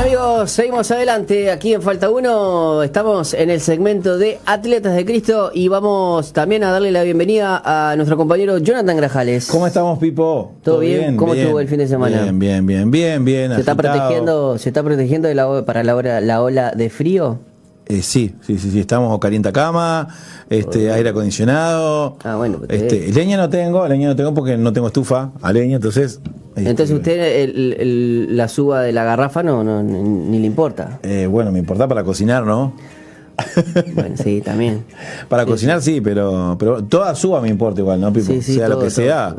amigos, seguimos adelante. Aquí en Falta Uno estamos en el segmento de Atletas de Cristo y vamos también a darle la bienvenida a nuestro compañero Jonathan Grajales. ¿Cómo estamos, Pipo? ¿Todo, bien? ¿Cómo estuvo el fin de semana? Bien, bien, bien, bien, bien. ¿Se está protegiendo, se está protegiendo de la, para la, hora, la ola de frío? Eh, sí, sí, sí, sí, estamos calienta cama, este, aire acondicionado. Ah, bueno, pues, este, leña no tengo, leña no tengo porque no tengo estufa a leña, entonces. Entonces usted el- el- la suba de la garrafa no, no ni, ni le importa. eh, bueno, me importa para cocinar, ¿no? Bueno, sí, también. Para cocinar sí, pero pero toda suba me importa igual, ¿no, Pipo? Sí, sí, sea lo que sea,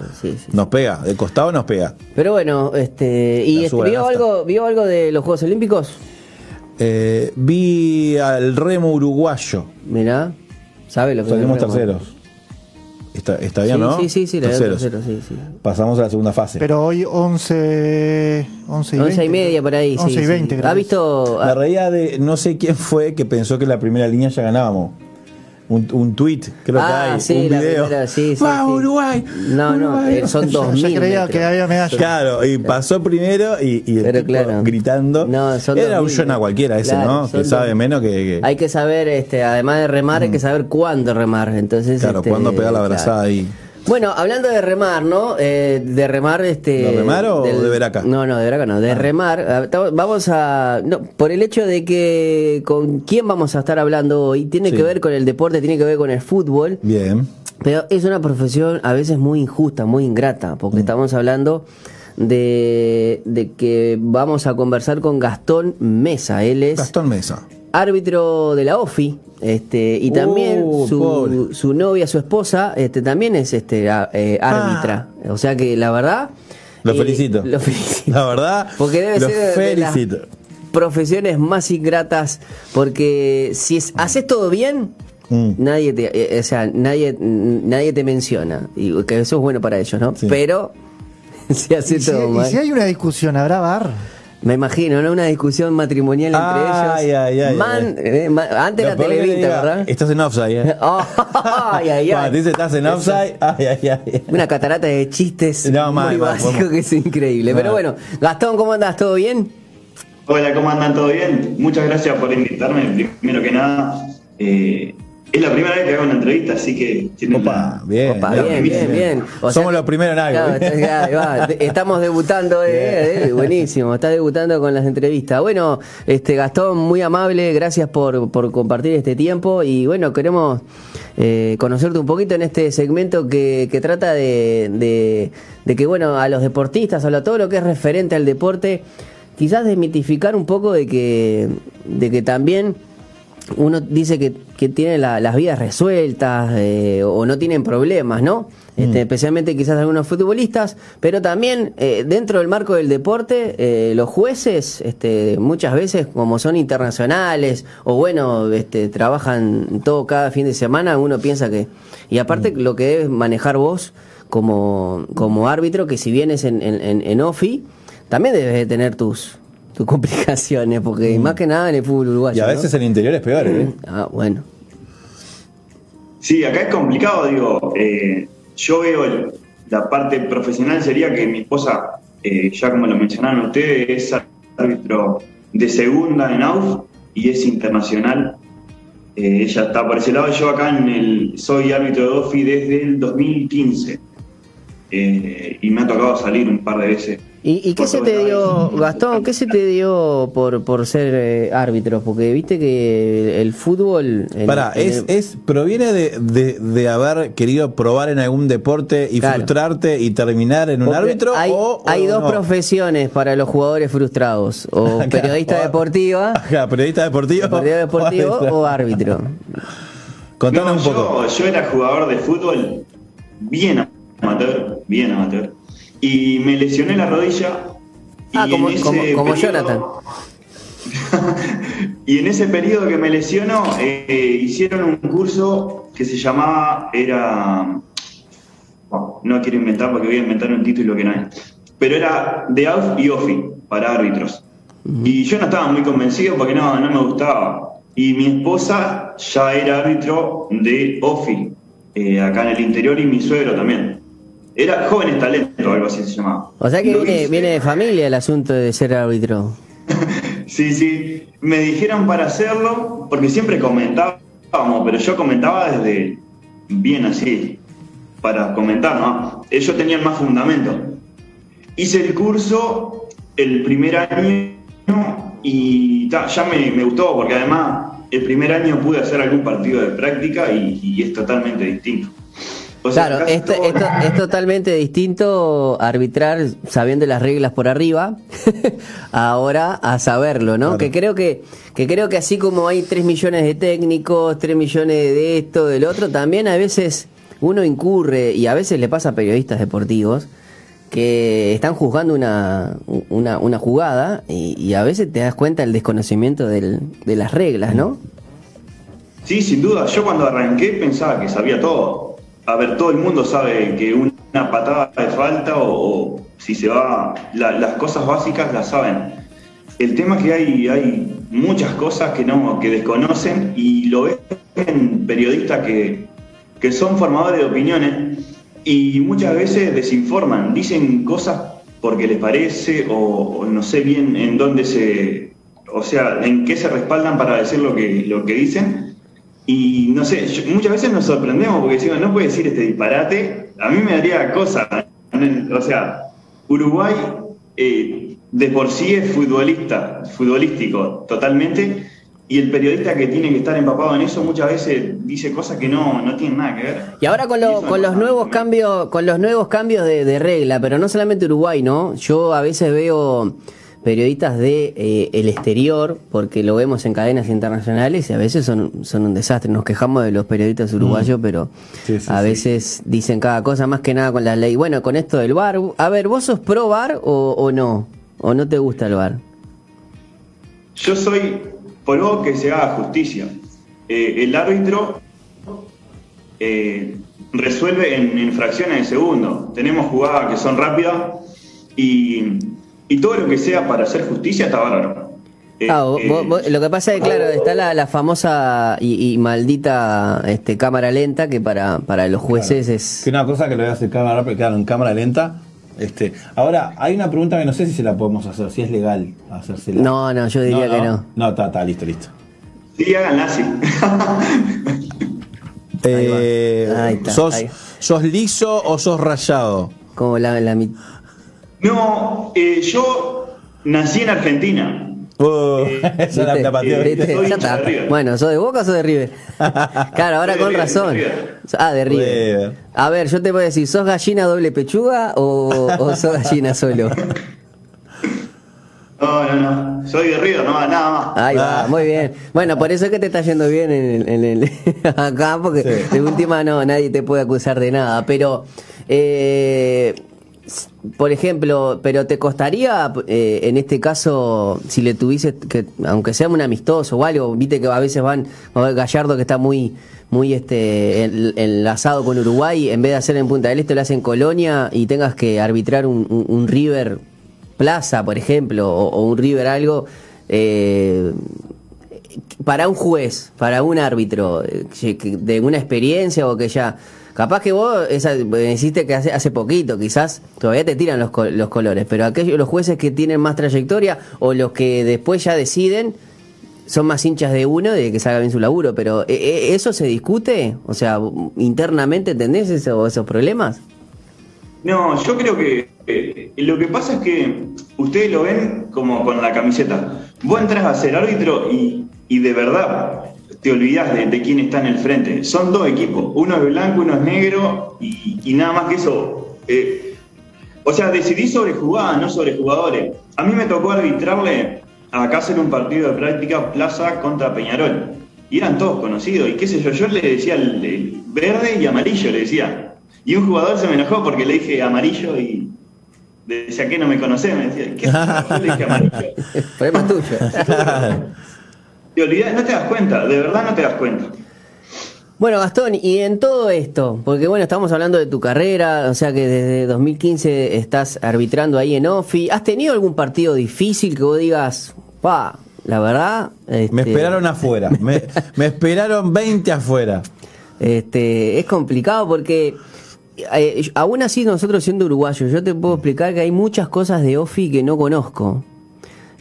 nos pega, de costado nos pega. Pero bueno, este, ¿y este, vio algo, vio algo de los Juegos Olímpicos? Eh, vi al remo uruguayo, Mirá, ¿sabe lo que salimos terceros. Está, está bien, sí, ¿no? Sí, sí, sí, la verdad, terceros. tercero, sí, sí. Pasamos a la segunda fase. Pero hoy 11, 11 y 20. 11 y media por ahí, sí, 11 y sí. 20, creo ¿Ha que visto? Ah, reía de no sé quién fue que pensó que la primera línea ya ganábamos. Un, un tweet, creo Ah, que hay, sí, un video. primera, sí, sí, ¡Va, sí. Uruguay! No, no, Uruguay". eh, son Yo 2000. creía metros. que había medalla. Claro, y pasó primero y, y el Pero tipo claro. gritando. No, son Era un 2000, Jonah cualquiera ese, claro, ¿no? Que sabe 2000. menos que. que- Hay que saber, este, además de remar, hay que saber cuándo remar. Entonces, claro, este, cuándo pegar la claro. abrazada ahí. Bueno, hablando de remar, ¿no? Eh, de remar, este. ¿De remar o de veraca? No, no, de veraca no. De remar. ah, Vamos a. No, por el hecho de que con quién vamos a estar hablando hoy, tiene Sí. que ver con el deporte, tiene que ver con el fútbol. Bien. Pero es una profesión a veces muy injusta, muy ingrata, porque Mm. estamos hablando de, de que vamos a conversar con Gastón Mesa. Él es Gastón Mesa. Árbitro de la OFI, este, y también Uh, pobre. su, su novia, su esposa, este, también es este a- eh, árbitra. O sea que la verdad. Ah. Lo eh, felicito. Lo felicito. La verdad, Porque debe lo ser de las felicito. profesiones más ingratas, porque si es- haces todo bien, Mm. nadie te, eh, o sea, nadie, nadie te menciona, y que eso es bueno para ellos, ¿no? Sí. Pero si Y haces si, todo y mal, si hay una discusión, ¿habrá bar? Me imagino, ¿no? Una discusión matrimonial entre Ay, ellos. ay, ay, Man- eh, antes le Televita, diga, ¿verdad? Estás en offside, ¿eh? Oh, ay, ay, Cuando ay. te dice estás en offside, ay, ay, ay. Una catarata de chistes No, muy mal, mal, básico vamos. que es increíble. Pero Mal. bueno, Gastón, ¿cómo andas? ¿Todo bien? Hola, ¿cómo andan? ¿Todo bien? Muchas gracias por invitarme. Primero que nada, eh, es la primera vez que hago una entrevista, así que Opa, la- bien. Opa, bien, bien, bien. O sea Somos los primeros en algo. Claro, ¿eh? Estamos debutando, eh, eh, buenísimo, está debutando con las entrevistas. Bueno, este Gastón, muy amable, gracias por, por compartir este tiempo y bueno, queremos eh, conocerte un poquito en este segmento que, que trata de, de, de que, bueno, a los deportistas, a todo lo que es referente al deporte, quizás desmitificar un poco de que, de que también uno dice que, que tiene la- las vidas resueltas eh, o no tienen problemas, ¿no? Este, Especialmente quizás algunos futbolistas, pero también eh, dentro del marco del deporte, eh, los jueces este, muchas veces como son internacionales o bueno, este, trabajan todo cada fin de semana, uno piensa que... Y aparte lo que debes manejar vos como, como árbitro, que si vienes en, en, en, en OFI, también debes de tener tus, tus complicaciones, porque más que nada en el fútbol uruguayo. Y a ¿no? veces el interior es peor, ¿eh? Ah, bueno. Sí, acá es complicado, digo. eh, yo veo el- la parte profesional sería que mi esposa, eh, ya como lo mencionaron ustedes, es árbitro de segunda en AUF y es internacional. Eh, ella está por ese lado. Yo acá en el, soy árbitro de OFI desde el 2015 eh, y me ha tocado salir un par de veces. ¿Y, y qué se te el dio. Gastón, qué se te dio por, por ser eh, árbitro? Porque viste que el fútbol... en- Pará, es, el- es, ¿proviene de, de, de haber querido probar en algún deporte y Claro. frustrarte y terminar en un árbitro? Hay, o, hay dos no? profesiones para los jugadores frustrados, o Acá, periodista o- deportiva, Ajá, periodista deportivo. periodista deportivo o árbitro. Contanos No, un poco. Yo, yo era jugador de fútbol bien amateur, bien amateur. Y me lesioné la rodilla. Ah, y como, en ese como, como periodo- Jonathan. y en ese periodo que me lesionó, eh, hicieron un curso que se llamaba, era, bueno, no quiero inventar porque voy a inventar un título que no es, pero era de AUF y OFI para árbitros. Y yo no estaba muy convencido porque no, no me gustaba. Y mi esposa ya era árbitro de OFI, eh, acá en el interior, y mi suegro también. Era Jóvenes Talentos, algo así se llamaba. O sea que viene, de familia el asunto de ser árbitro. Sí, sí. Me dijeron para hacerlo, porque siempre comentábamos, pero yo comentaba desde bien así, para comentar, ¿no? Ellos tenían más fundamento. Hice el curso el primer año y ta, ya me, me gustó, porque además el primer año pude hacer algún partido de práctica y, y es totalmente distinto. O sea, Claro, esto, todo- esto- es totalmente distinto arbitrar sabiendo las reglas por arriba, ahora a saberlo, ¿no? Claro. Que creo que, que creo que así como hay 3 millones de técnicos, 3 millones de esto, del otro, también a veces uno incurre, y a veces le pasa a periodistas deportivos, que están juzgando una, una, una jugada y, y a veces te das cuenta del desconocimiento del- de las reglas, ¿no? Sí, sin duda. Yo cuando arranqué pensaba que sabía todo. A ver, todo el mundo sabe que una patada de falta o, si se va, la- las cosas básicas las saben. El tema es que hay, hay muchas cosas que no, que desconocen y lo ven en periodistas que, que son formadores de opiniones y muchas veces desinforman, dicen cosas porque les parece o, o no sé bien en dónde se, o sea, en qué se respaldan para decir lo que, lo que dicen. Y no sé, yo- muchas veces nos sorprendemos porque decimos, no puede decir este disparate. A mí me daría cosa. O sea, Uruguay eh, de por sí es futbolista, futbolístico totalmente. Y el periodista que tiene que estar empapado en eso muchas veces dice cosas que no, no tienen nada que ver. Y ahora con, lo- con los nuevos cambios, con los nuevos cambios de, de regla, pero no solamente Uruguay, ¿no? Yo a veces veo periodistas de eh, el exterior, porque lo vemos en cadenas internacionales y a veces son, son un desastre. Nos quejamos de los periodistas uruguayos, pero Sí, sí, a sí. veces dicen cada cosa más que nada con la ley. Bueno, con esto del VAR, a ver, ¿vos sos pro VAR o, o no? ¿O no te gusta el VAR? Yo soy por vos que se haga justicia. Eh, el árbitro eh, resuelve en, en fracciones de segundo. Tenemos jugadas que son rápidas y, y todo lo que sea para hacer justicia está bárbaro. Eh, Ah, vos- eh, vos- lo que pasa es que, claro, está la, la famosa y, y maldita este, cámara lenta que para, para los jueces es... Que una cosa que lo veas en cámara rápida, claro, en cámara lenta. Este, ahora, hay una pregunta que no sé si se la podemos hacer, si es legal hacérsela. No, no, yo diría que no. No, está, está, listo, listo. Sí, háganla así. Ahí va. Eh, Ahí está, ¿sos, ahí. ¿Sos liso o sos rayado? Como la, la no, eh, yo nací en Argentina. Uh, la, River. Bueno, ¿sos de Boca o sos de River? Claro, ahora con River, razón. Ah, de River. River. A ver, yo te puedo decir, ¿sos gallina doble pechuga o, o sos gallina solo? No, no, no. Soy de River, no, nada más. Ahí va, Ah. muy bien. Bueno, por eso es que te está yendo bien en el, en el- acá, porque Sí. de última no, nadie te puede acusar de nada. Pero, eh, por ejemplo, pero te costaría, eh, en este caso, si le tuviese que, aunque sea un amistoso o algo, viste que a veces van, a ver, Gallardo que está muy muy este en- enlazado con Uruguay, en vez de hacer en Punta del Este, lo hace en Colonia y tengas que arbitrar un, River Plaza, por ejemplo, o, o un River algo, eh, para un juez, para un árbitro, eh, de una experiencia o que ya... Capaz que vos esa, hiciste que hace, hace poquito, quizás todavía te tiran los, los colores, pero aquellos los jueces que tienen más trayectoria o los que después ya deciden son más hinchas de uno de que salga bien su laburo, pero eh, eh, ¿eso se discute? O sea, internamente entendés eso- esos problemas? No, yo creo que eh, lo que pasa es que ustedes lo ven como con la camiseta. Vos entras a ser árbitro y, y de verdad te olvidás de, de quién está en el frente. Son dos equipos, uno es blanco, uno es negro y, y nada más que eso. Eh, o sea, decidí sobre jugadas, no sobre jugadores. A mí me tocó arbitrarle acá hacer un partido de práctica Plaza contra Peñarol. Y eran todos conocidos. Y qué sé yo, yo le decía el, el verde y amarillo, le decía. Y un jugador se me enojó porque le dije amarillo y decía que no me conocés. Me decía, ¿qué? Yo le dije amarillo. Problema tuyo. Te olvidás, no te das cuenta, de verdad no te das cuenta. Bueno, Gastón, y en todo esto, porque bueno, estamos hablando de tu carrera, o sea que desde 2015 estás arbitrando ahí en OFI. ¿Has tenido algún partido difícil que vos digas, pa, la verdad? Me este, esperaron afuera. Me, me esperaron 20 afuera. Este, es complicado porque eh, aún así nosotros siendo uruguayos, yo te puedo explicar que hay muchas cosas de OFI que no conozco.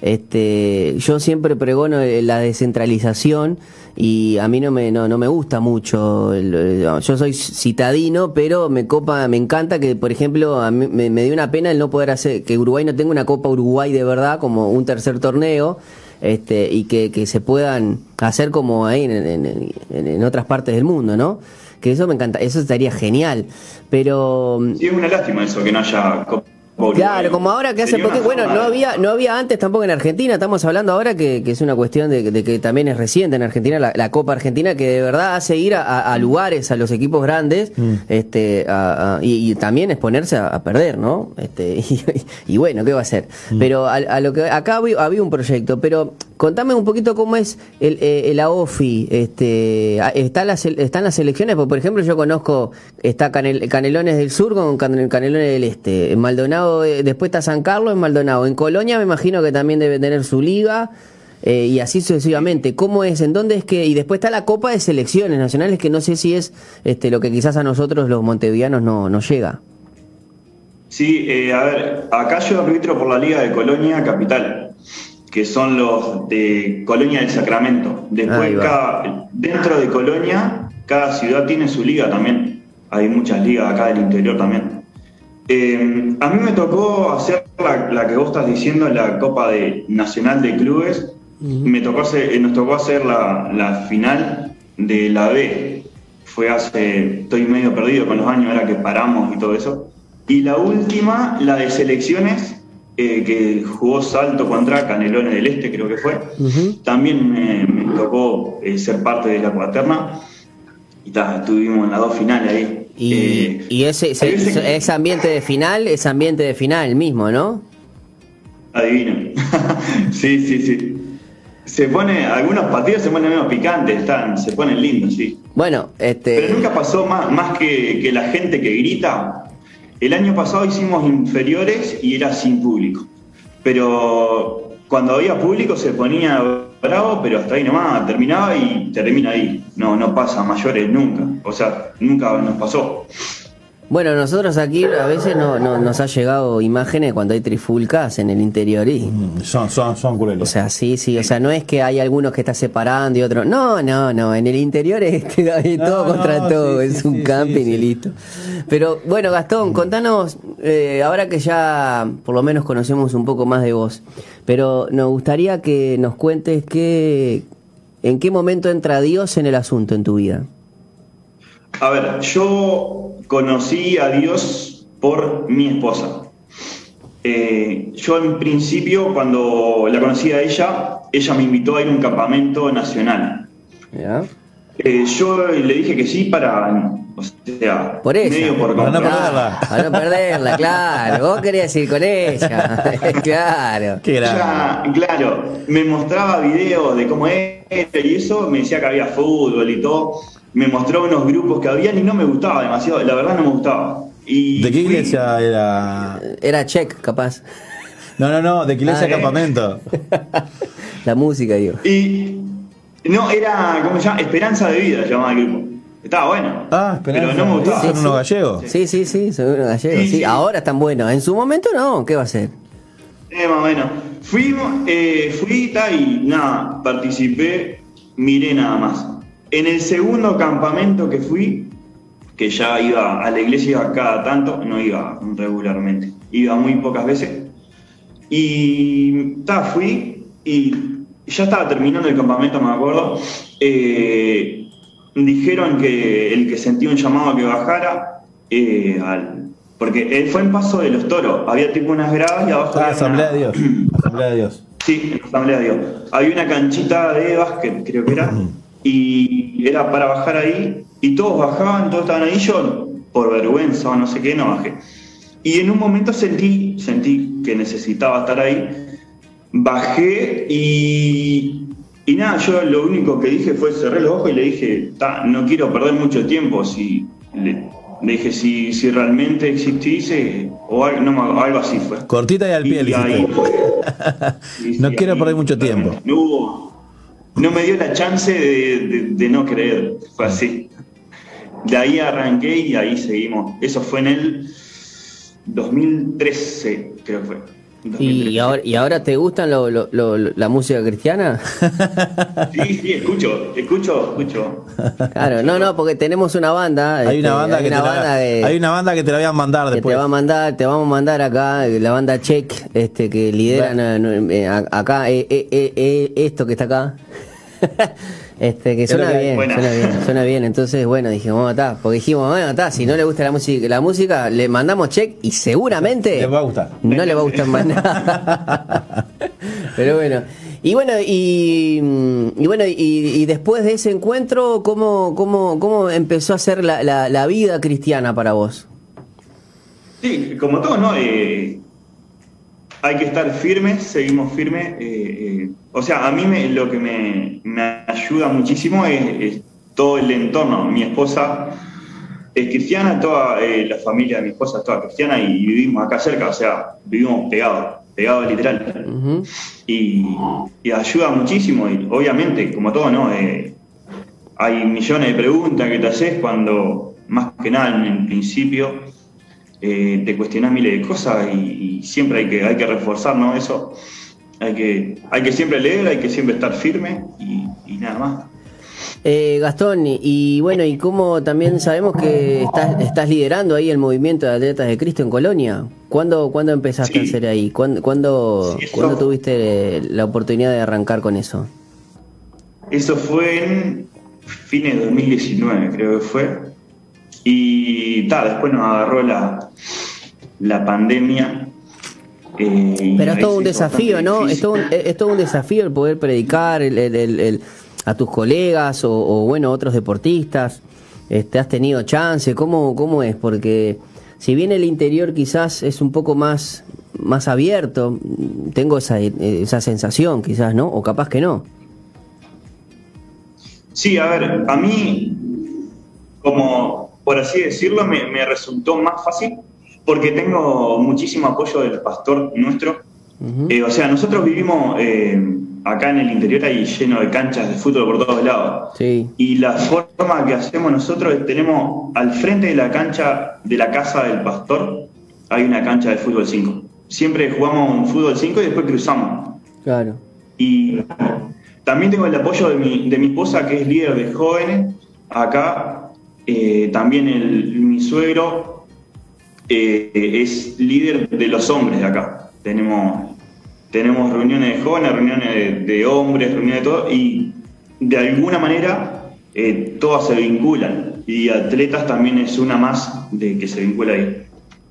Este, yo siempre pregono eh, la descentralización y a mí no me, no, no me gusta mucho. el- yo soy citadino, pero me copa, me encanta que, por ejemplo, a mí me, me dio una pena el no poder hacer, que Uruguay no tenga una Copa Uruguay de verdad, como un tercer torneo, este, y que, que se puedan hacer como ahí en, en- en- en otras partes del mundo, ¿no? Que eso me encanta, eso estaría genial. Pero Sí, es una lástima eso, que no haya Copa Claro, como ahora que hace una bueno, no había no había antes tampoco en Argentina, estamos hablando ahora que, que es una cuestión de, de que también es reciente en Argentina la, la Copa Argentina que de verdad hace ir a, a- a lugares a los equipos grandes este a- a- y, y también exponerse a, a perder, ¿no? Este y, y bueno, ¿qué va a hacer? Pero a, lo que acá había, había un proyecto, pero contame un poquito cómo es el, eh, el AOFI, este están las están las selecciones, porque por ejemplo yo conozco está Canel- Canelones del Sur con Can- Canelones del Este, Maldonado eh, después está San Carlos en Maldonado, en Colonia me imagino que también debe tener su liga eh, y así sucesivamente. ¿Cómo es? ¿En dónde es que? Y después está la Copa de Selecciones Nacionales que no sé si es este lo que quizás a nosotros los montevideanos no, no llega. Sí, eh, a ver, acá yo arbitro por la Liga de Colonia Capital, que son los de Colonia del Sacramento. Después, cada, dentro de Colonia, cada ciudad tiene su liga también. Hay muchas ligas acá del interior también. Eh, a mí me tocó hacer la, la que vos estás diciendo, la Copa de, Nacional de Clubes. me tocó hacer, eh, nos tocó hacer la, la final de la B. Fue hace, estoy medio perdido con los años, ahora que paramos y todo eso. Y la última, la de selecciones, eh, que jugó Salto contra Canelones del Este, creo que fue. También me, me tocó eh, ser parte de la cuaterna. Y ta, estuvimos en las dos finales ahí. Y, Eh, y ese, ese- ambiente de final, es ambiente de final mismo, ¿no? Adivino. sí, sí, sí. Se pone, algunos partidos se ponen menos picantes, están, se ponen lindos, sí. Bueno, este Pero nunca pasó más, más que, que la gente que grita. El año pasado hicimos inferiores y era sin público. Pero cuando había público se ponía bravo, pero hasta ahí nomás, terminaba y termina ahí. No, no pasa mayores nunca. O sea, nunca nos pasó. Bueno, nosotros aquí a veces no, no- nos ha llegado imágenes cuando hay trifulcas en el interior y... Mm, Son, son, son O crueles. sea, sí, sí, o sea, no es que hay algunos que está separando y otros... No, no, no, en el interior este, hay No, todo no, contra todo, sí, es sí, un sí, camping sí, y listo. Pero bueno, Gastón, contanos, eh, ahora que ya por lo menos conocemos un poco más de vos, pero nos gustaría que nos cuentes qué, en qué momento entra Dios en el asunto en tu vida. A ver, yo conocí a Dios por mi esposa. Eh, yo en principio, cuando la conocí a ella, ella me invitó a ir a un campamento nacional. ¿Ya? Eh, yo le dije que sí para, o sea, Por ella. medio por Para no perderla. Para no perderla, claro. Vos querías ir con ella. claro. Qué. Ella, claro, me mostraba videos de cómo era y eso, me decía que había fútbol y todo. Me mostró unos grupos que habían y no me gustaba demasiado, la verdad no me gustaba. Y ¿De qué fui- iglesia era? Era check, capaz. No, no, no, ¿de qué iglesia Ah, campamento? La música, digo. Y no, era, ¿cómo se llama? Esperanza de Vida, llamaba el grupo. Estaba bueno. Ah, esperanza. Pero no me gustaba. ¿Son unos gallegos? Sí, sí, sí, son unos gallegos. Sí, Sí, sí. ahora están buenos. En su momento no, ¿qué va a ser? Eh, más o menos. Fuimos, eh, fui y nada, participé, miré nada más. En el segundo campamento que fui, que ya iba a la iglesia cada tanto, no iba regularmente, iba muy pocas veces. Y ta, fui y ya estaba terminando el campamento, me acuerdo. eh, dijeron que el que sentía un llamado a que bajara, eh, al- porque fue en Paso de los Toros, había tipo unas gradas y abajo Ah, había Asamblea una- de Dios. Asamblea de Dios. Sí, en la Asamblea de Dios. Había una canchita de básquet, creo que era, y era para bajar ahí, y todos bajaban, todos estaban ahí, yo por vergüenza o no sé qué, no bajé. Y en un momento sentí, sentí que necesitaba estar ahí, bajé y, y nada, yo lo único que dije fue cerré los ojos y le dije, "Ta, no quiero perder mucho tiempo, si le, le dije si, si realmente existiese, o algo, no me- algo así fue. Cortita y al pie, ahí. Sí, No sí, quiero perder mucho tiempo. No hubo, no me dio la chance de, de- de no creer, fue así. De ahí arranqué y ahí seguimos. Eso fue en el 2013, creo que fue. ¿Y ahora, ¿Y ahora te gustan lo, lo- lo- la música cristiana? Sí, sí, escucho, escucho, escucho. Claro, no, no, porque tenemos una banda. Hay este, una banda que te la- hay una banda que te la voy a mandar que después. te va a mandar, te vamos a mandar acá la banda Check, este que lideran eh, a- acá eh, eh, eh, eh, esto que está acá. Este, que suena bien, Buena. suena bien, suena bien. Entonces, bueno, dijimos, está, porque dijimos, bueno, está, si no le gusta la música, la música, le mandamos check y seguramente Le va a gustar. No le va a gustar más nada. Pero bueno. Y bueno, y, y bueno, y, y después de ese encuentro, ¿cómo, cómo, cómo empezó a ser la, la, la vida cristiana para vos? Sí, como todo, ¿no? Eh, hay que estar firmes, seguimos firmes. eh, eh, o sea, a mí me, lo que me, me ayuda muchísimo es, es todo el entorno. Mi esposa es cristiana, toda eh, la familia de mi esposa es toda cristiana y vivimos acá cerca, o sea, vivimos pegados, pegados literal. Y, y ayuda muchísimo. Y obviamente, como todo, ¿no? Hay millones de preguntas que te haces cuando, más que nada en el principio, eh, te cuestionas miles de cosas y, y siempre hay que, hay que reforzar ¿no? eso. Hay que, hay que siempre leer, hay que siempre estar firme y, y nada más. Eh, Gastón, y, y bueno, y cómo también sabemos que estás, estás liderando ahí el movimiento de atletas de Cristo en Colonia. ¿Cuándo, ¿cuándo empezaste Sí. a hacer ahí? ¿Cuándo, cuándo, Sí, eso- cuándo tuviste la oportunidad de arrancar con eso? Eso fue en fines de 2019, creo que fue. Y ta, después nos agarró la, la pandemia. eh, Pero es todo un desafío, ¿no? Es todo un, es todo un desafío el poder predicar el- el- el- el- a tus colegas o, o, bueno, otros deportistas. Este, ¿Has tenido chance? ¿Cómo, ¿Cómo es? Porque si bien el interior quizás es un poco más, más abierto, tengo esa, esa sensación quizás, ¿no? O capaz que no. Sí, a ver, a mí, como por así decirlo, me, me resultó más fácil porque tengo muchísimo apoyo del pastor nuestro. Eh, o sea, nosotros vivimos eh, acá en el interior ahí lleno de canchas de fútbol por todos lados. Sí. Y la forma que hacemos nosotros es tenemos al frente de la cancha de la casa del pastor, hay una cancha de fútbol 5. Siempre jugamos un fútbol 5 y después cruzamos. Claro. Y también tengo el apoyo de mi, de mi esposa, que es líder de jóvenes. Acá eh, también el- mi suegro eh, es líder de los hombres de acá. Tenemos, tenemos reuniones de jóvenes, reuniones de, hombres, reuniones de todo. Y de alguna manera eh, todas se vinculan. Y atletas también es una más de que se vincula ahí.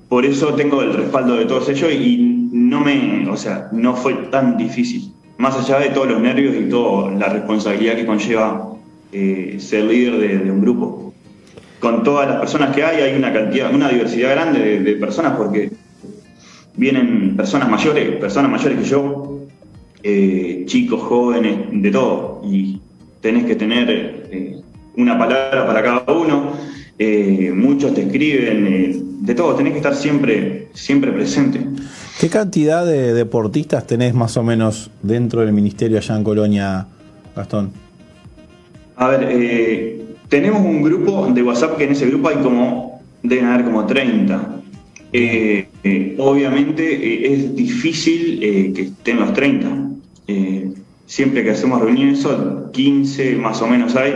Por eso tengo el respaldo de todos ellos y no me, o sea, no fue tan difícil. Más allá de todos los nervios y toda la responsabilidad que conlleva eh, ser líder de, de un grupo. Con todas las personas que hay, hay una cantidad, una diversidad grande de, de personas porque vienen personas mayores, personas mayores que yo, eh, chicos, jóvenes, de todo. Y tenés que tener eh, una palabra para cada uno. eh, muchos te escriben, de todo. Tenés que estar siempre, siempre presente. ¿Qué cantidad de deportistas tenés más o menos dentro del ministerio allá en Colonia, Gastón? A ver, eh, tenemos un grupo de WhatsApp que en ese grupo hay como, deben haber como 30. Eh, eh, obviamente eh, es difícil que estén los 30. Eh, siempre que hacemos reuniones, son 15 más o menos hay.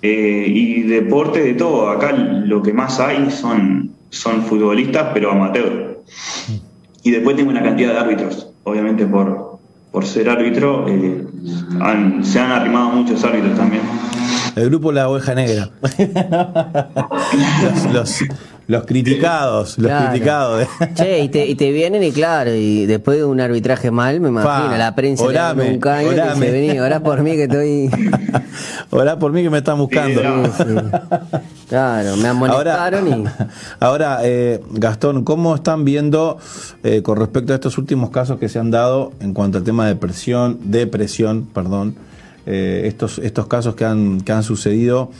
Y deporte de todo. Acá lo que más hay son, son futbolistas, pero amateur. Y después tengo una cantidad de árbitros. Obviamente por, por ser árbitro, han- se han arrimado muchos árbitros también. El grupo La Oveja Negra. los, los- los criticados, los Claro. criticados. Che, y te, y te vienen y claro, y después de un arbitraje mal, me imagino, Pa, la prensa le orame, un caño y orame. dice, vení, orá por mí que estoy... Orá por mí que me están buscando. Sí, sí. Claro, me amonestaron y... ahora eh, Gastón, ¿cómo están viendo eh, con respecto a estos últimos casos que se han dado en cuanto al tema de presión, depresión, perdón, eh, estos, estos casos que han, que han sucedido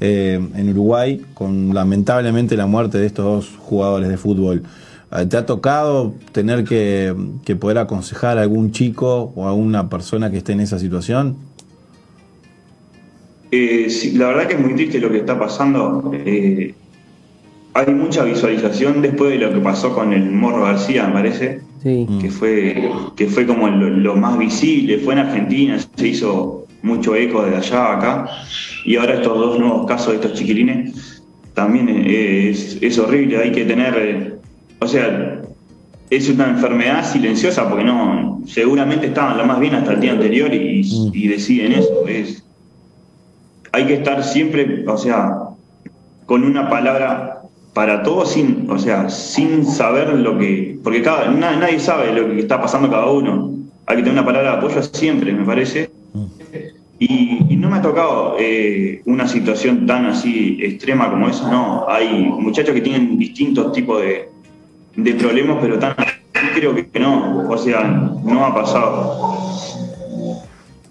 eh, en Uruguay con lamentablemente la muerte de estos dos jugadores de fútbol? Eh, ¿Te ha tocado tener que, que poder aconsejar a algún chico o a alguna persona que esté en esa situación? Eh, sí, la verdad que es muy triste lo que está pasando. Eh, hay mucha visualización después de lo que pasó con el Morro García, me parece. Sí. que fue que fue como lo, lo más visible, fue en Argentina, se hizo mucho eco de allá a acá, y ahora estos dos nuevos casos de estos chiquilines, también es, es horrible, hay que tener, eh, o sea, es una enfermedad silenciosa porque no, seguramente estaban lo más bien hasta el día anterior y, y deciden eso, es, hay que estar siempre, o sea, con una palabra para todos sin, o sea, sin saber lo que, porque cada, na- nadie sabe lo que está pasando cada uno. Hay que tener una palabra de apoyo siempre, me parece. Y, no me ha tocado eh, una situación tan así extrema como esa, no. Hay muchachos que tienen distintos tipos de, de problemas, pero tan creo que no. O sea, no ha pasado.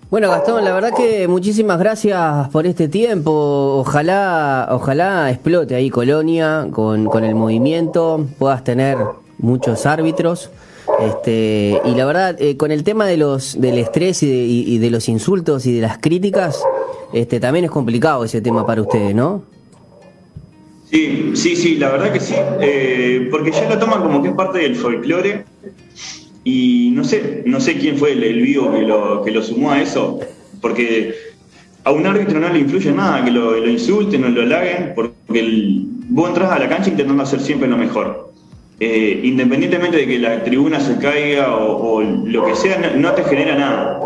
Bueno, Gastón, la verdad que muchísimas gracias por este tiempo. Ojalá, ojalá explote ahí Colonia con, con el movimiento, puedas tener muchos árbitros. Este, y la verdad, eh, con el tema de los, del estrés y de, y- de los insultos y de las críticas, este, también es complicado ese tema para ustedes, ¿no? Sí, sí, sí, la verdad que sí, eh, porque ya lo toman como que es parte del folclore y no sé, no sé quién fue el, vivo que lo, que lo sumó a eso, porque a un árbitro no le influye nada que lo, lo insulten o lo halaguen, porque el- vos entras a la cancha intentando hacer siempre lo mejor. Eh, independientemente de que la tribuna se caiga o, o lo que sea, no, no te genera nada.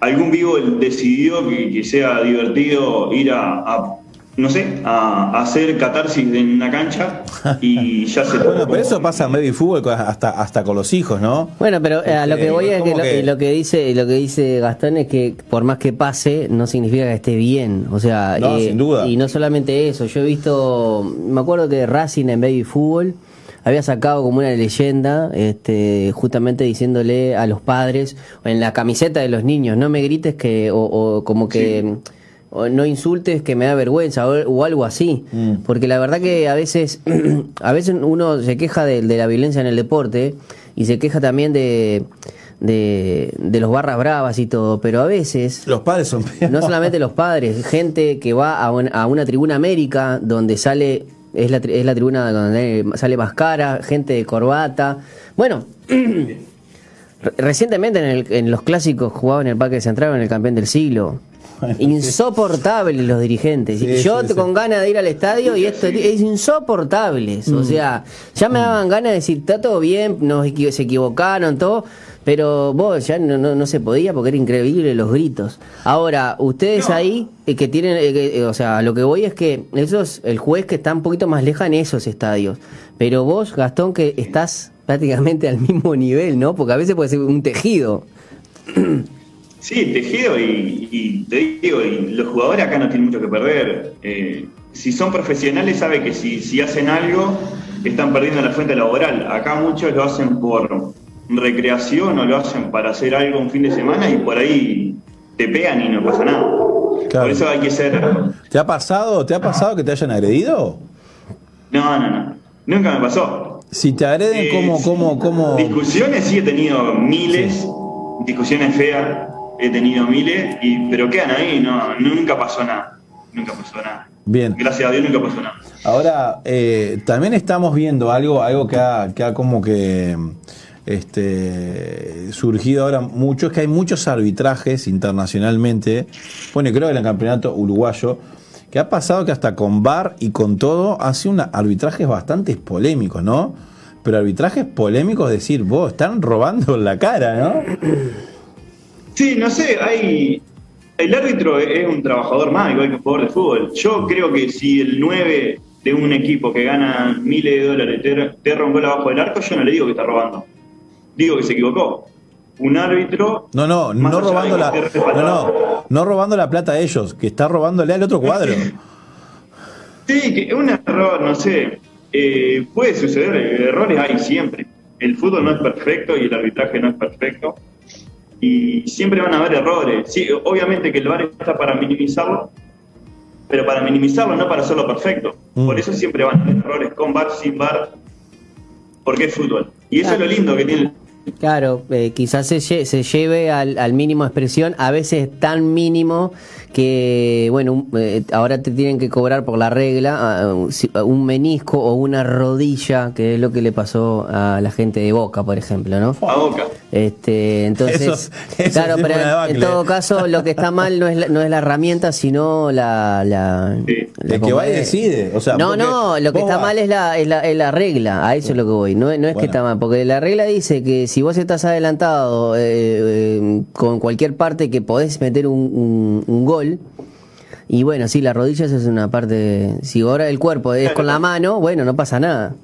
Algún vivo decidió que, que sea divertido ir a, a, no sé, a, a hacer catarsis en una cancha y ya se Bueno, pero eso pasa en baby fútbol hasta, hasta con los hijos, ¿no? Bueno, pero eh, a lo que voy es que ¿Cómo lo, que? lo que dice lo que dice Gastón es que por más que pase no significa que esté bien, o sea, No, eh, sin duda. y no solamente eso, yo he visto, me acuerdo que Racing en Baby Fútbol había sacado como una leyenda, este, justamente diciéndole a los padres en la camiseta de los niños, no me grites que o, o como que o no insultes que me da vergüenza o, o algo así Mm. porque la verdad que a veces a veces uno se queja de, de la violencia en el deporte y se queja también de, de, de los barras bravas y todo pero a veces Los padres son no solamente los padres gente que va a, un- a una tribuna América donde sale es la, es la tribuna donde sale más cara gente de corbata bueno Re- Recientemente en, el- en los clásicos jugaba en el Parque Central en el campeón del siglo. Insoportables los dirigentes. Sí, yo sí, sí. con ganas de ir al estadio y esto es insoportables. Mm. O sea, ya me daban ganas de decir, está todo bien, nos equi- se equivocaron, todo. Pero vos ya no, no, no se podía porque era increíble los gritos. Ahora, ustedes ahí eh, que tienen, eh, que, eh, o sea, lo que voy es que esos, el juez que está un poquito más lejos en esos estadios. Pero vos, Gastón, que estás prácticamente al mismo nivel, ¿no? Porque a veces puede ser un tejido. Sí, tejido y, y te digo, y los jugadores acá no tienen mucho que perder. Si son profesionales, sabe que si, si hacen algo, están perdiendo la fuente laboral. Acá muchos lo hacen por recreación o lo hacen para hacer algo un fin de semana y por ahí te pegan y no pasa nada. Claro. Por eso hay que ser... ¿Te ha pasado, te ha pasado que te hayan agredido? No, no, no. Nunca me pasó. Si te agreden, Eh, ¿cómo, cómo, cómo? Discusiones sí he tenido miles, discusiones feas he tenido miles, y, pero quedan ahí, no, nunca pasó nada. Nunca pasó nada. Bien. Gracias a Dios nunca pasó nada. Ahora, eh, también estamos viendo algo, algo que ha, que ha como que este, surgido ahora mucho, es que hay muchos arbitrajes internacionalmente, bueno, creo que en el campeonato uruguayo, que ha pasado que hasta con VAR y con todo, hace un arbitrajes bastante polémicos, ¿no? Pero arbitrajes polémicos, decir, vos, están robando la cara, ¿no? Sí, no sé, hay. El árbitro es un trabajador más, igual que un jugador de fútbol. Yo creo que si el 9 de un equipo que gana miles de dólares te, te gol abajo del arco, yo no le digo que está robando. Digo que se equivocó. Un árbitro. No, no, no robando la, no, no, no robando la plata a ellos, que está robándole al otro cuadro. Sí, que un error, no sé, eh, puede suceder, eh, errores hay siempre. El fútbol no es perfecto y el arbitraje no es perfecto. Y siempre van a haber errores. Sí, obviamente que el VAR está para minimizarlo, pero para minimizarlo, no para hacerlo perfecto. Mm. Por eso siempre van a haber errores con VAR, sin VAR, porque es fútbol. Y eso es lo lindo que tiene Claro, eh, quizás se, se lleve al, al mínimo de expresión, a veces tan mínimo que, bueno, eh, ahora te tienen que cobrar por la regla ah, un menisco o una rodilla, que es lo que le pasó a la gente de Boca, por ejemplo, ¿no? A boca. Este, entonces, Eso- eso claro, pero en todo caso lo que está mal no es la, no es la herramienta, sino la... la, Sí. la- El que va y decide, o sea, no, no, lo que está vas- mal es la, es, la, es la regla, a eso es lo que voy, no, no es que está mal, porque la regla dice que si vos estás adelantado eh, eh, con cualquier parte que podés meter un, un- un gol, y bueno, sí, las rodillas es una parte, si ahora el cuerpo es con la mano, bueno, no pasa nada.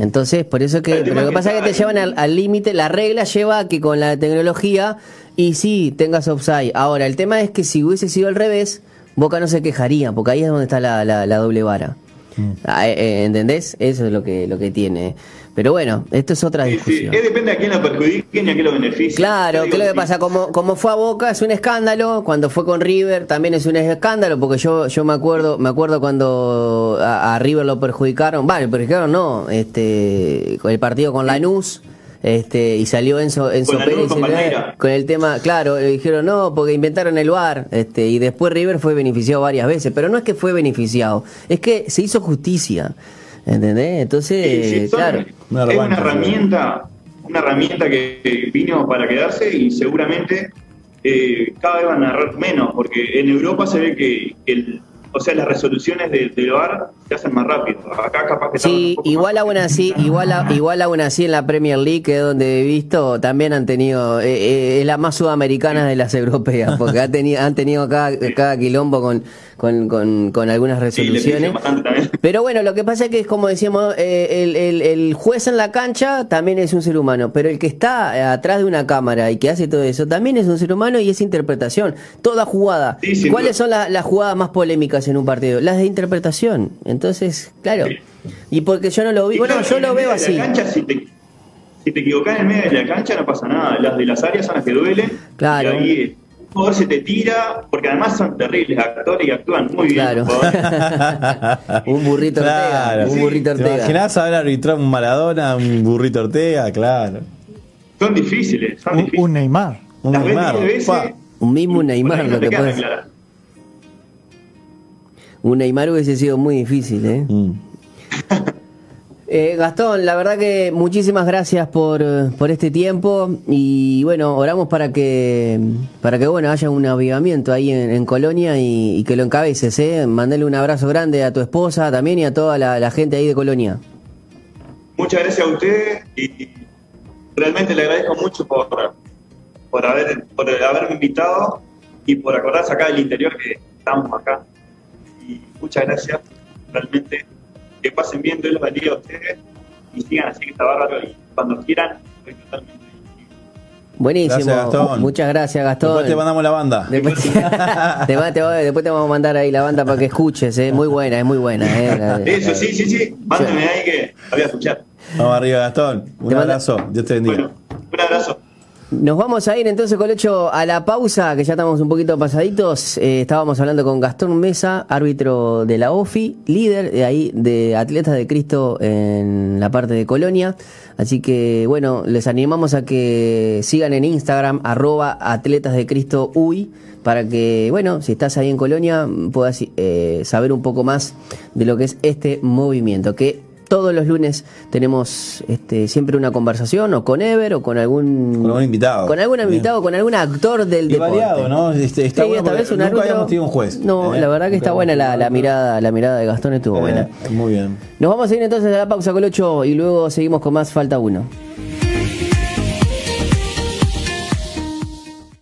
Entonces, por eso que, pero lo que que pasa es que te llevan al al límite, la regla lleva a que con la tecnología, y sí, tengas offside. Ahora, el tema es que si hubiese sido al revés, Boca no se quejaría, porque ahí es donde está la, la- la doble vara. Mm. Ah, eh, eh, ¿Entendés? Eso es lo que, lo que tiene. Pero bueno, esto es otra Sí, sí. discusión. Es depende a quién lo perjudiquen y a quién lo beneficien. Claro, ¿qué es lo que sí. pasa? Como, como fue a Boca es un escándalo, cuando fue con River también es un escándalo, porque yo, yo me acuerdo, me acuerdo cuando a, a River lo perjudicaron, vale, perjudicaron no, este, el partido con Lanús, este, y salió Enzo, Enzo Con Pérez con Palmeira. con el tema, claro, le dijeron no, porque inventaron el VAR, este, y después River fue beneficiado varias veces, pero no es que fue beneficiado, es que se hizo justicia, ¿entendés? Entonces, Sí, sí, son- claro. Una es una herramienta, una herramienta que que vino para quedarse y seguramente eh, cada vez van a narrar menos, porque en Europa se ve que el, o sea, las resoluciones de- del VAR se hacen más rápido. Acá capaz que Sí, igual más. aún así, igual, a- igual aún así en la Premier League, que es donde he visto, también han tenido, eh, eh, es la más sudamericana de las europeas, porque ha tenido, han tenido cada, cada quilombo con, con, con, con algunas resoluciones. Pero bueno, lo que pasa es que es como decíamos, eh, el, el- el juez en la cancha también es un ser humano, pero el que está eh, atrás de una cámara y que hace todo eso también es un ser humano y es interpretación. Toda jugada. ¿Cuáles son la- las jugadas más polémicas en un partido? Las de interpretación. Entonces, claro. Sí. Y porque yo no lo vi, bueno, claro, yo lo veo así. la cancha, si, te, si te equivocás en el medio de la cancha no pasa nada. Las de las áreas son las que duelen. Claro. Y ahí el jugador se te tira, porque además son terribles actores y actúan muy bien. Claro. los jugadores. un burrito Claro. Ortega. Un burrito ¿Te Ortega. imaginás haber arbitrado un Maradona, un burrito Ortega? Claro. son difíciles, son Un, difíciles. un Neymar. Un Las Neymar. veces. Un mismo Neymar, lo te que claras. Un Neymar hubiese sido muy difícil, ¿eh? Mm. Eh, Gastón, la verdad que muchísimas gracias por, por este tiempo y bueno, oramos para que para que bueno haya un avivamiento ahí en, en Colonia y, y que lo encabeces, ¿eh? Mandale un abrazo grande a tu esposa también y a toda la, la gente ahí de Colonia. Muchas gracias a ustedes y realmente le agradezco mucho por, por, haber, por haberme invitado y por acordarse acá del interior que estamos acá. Y muchas gracias, realmente. Que pasen bien, Dios los bendiga a ustedes y sigan así que está bárbaro y cuando quieran, estoy totalmente. Buenísimo. Gracias, Gastón. Muchas gracias, Gastón. Después te mandamos la banda. Después, te va- te va- después te vamos a mandar ahí la banda para que escuches, ¿eh? Muy buena, es muy buena. ¿eh? La- Eso, sí, sí, sí, mándame ahí que la voy a escuchar. Vamos arriba, Gastón. Un Te manda- abrazo. Dios te bendiga. Bueno, un abrazo. Nos vamos a ir entonces, Colocho, a la pausa, que ya estamos un poquito pasaditos. Eh, estábamos hablando con Gastón Mesa, árbitro de la OFI, líder de ahí de Atletas de Cristo en la parte de Colonia. Así que, bueno, les animamos a que sigan en Instagram, arroba Atletas de Cristo para que, bueno, si estás ahí en Colonia, puedas eh, saber un poco más de lo que es este movimiento, que todos los lunes tenemos este, siempre una conversación o con Ever o con algún Con algún invitado. con algún invitado, con algún actor del Y deporte. variado, ¿no? Este, está Sí, bueno vez un nunca árbitro- habíamos tenido un juez. No, ¿eh? la verdad que está buena la, mirada, la mirada de Gastón estuvo árbitro. buena. Eh, muy bien. Nos vamos a ir entonces a la pausa con 8 y luego seguimos con más Falta 1.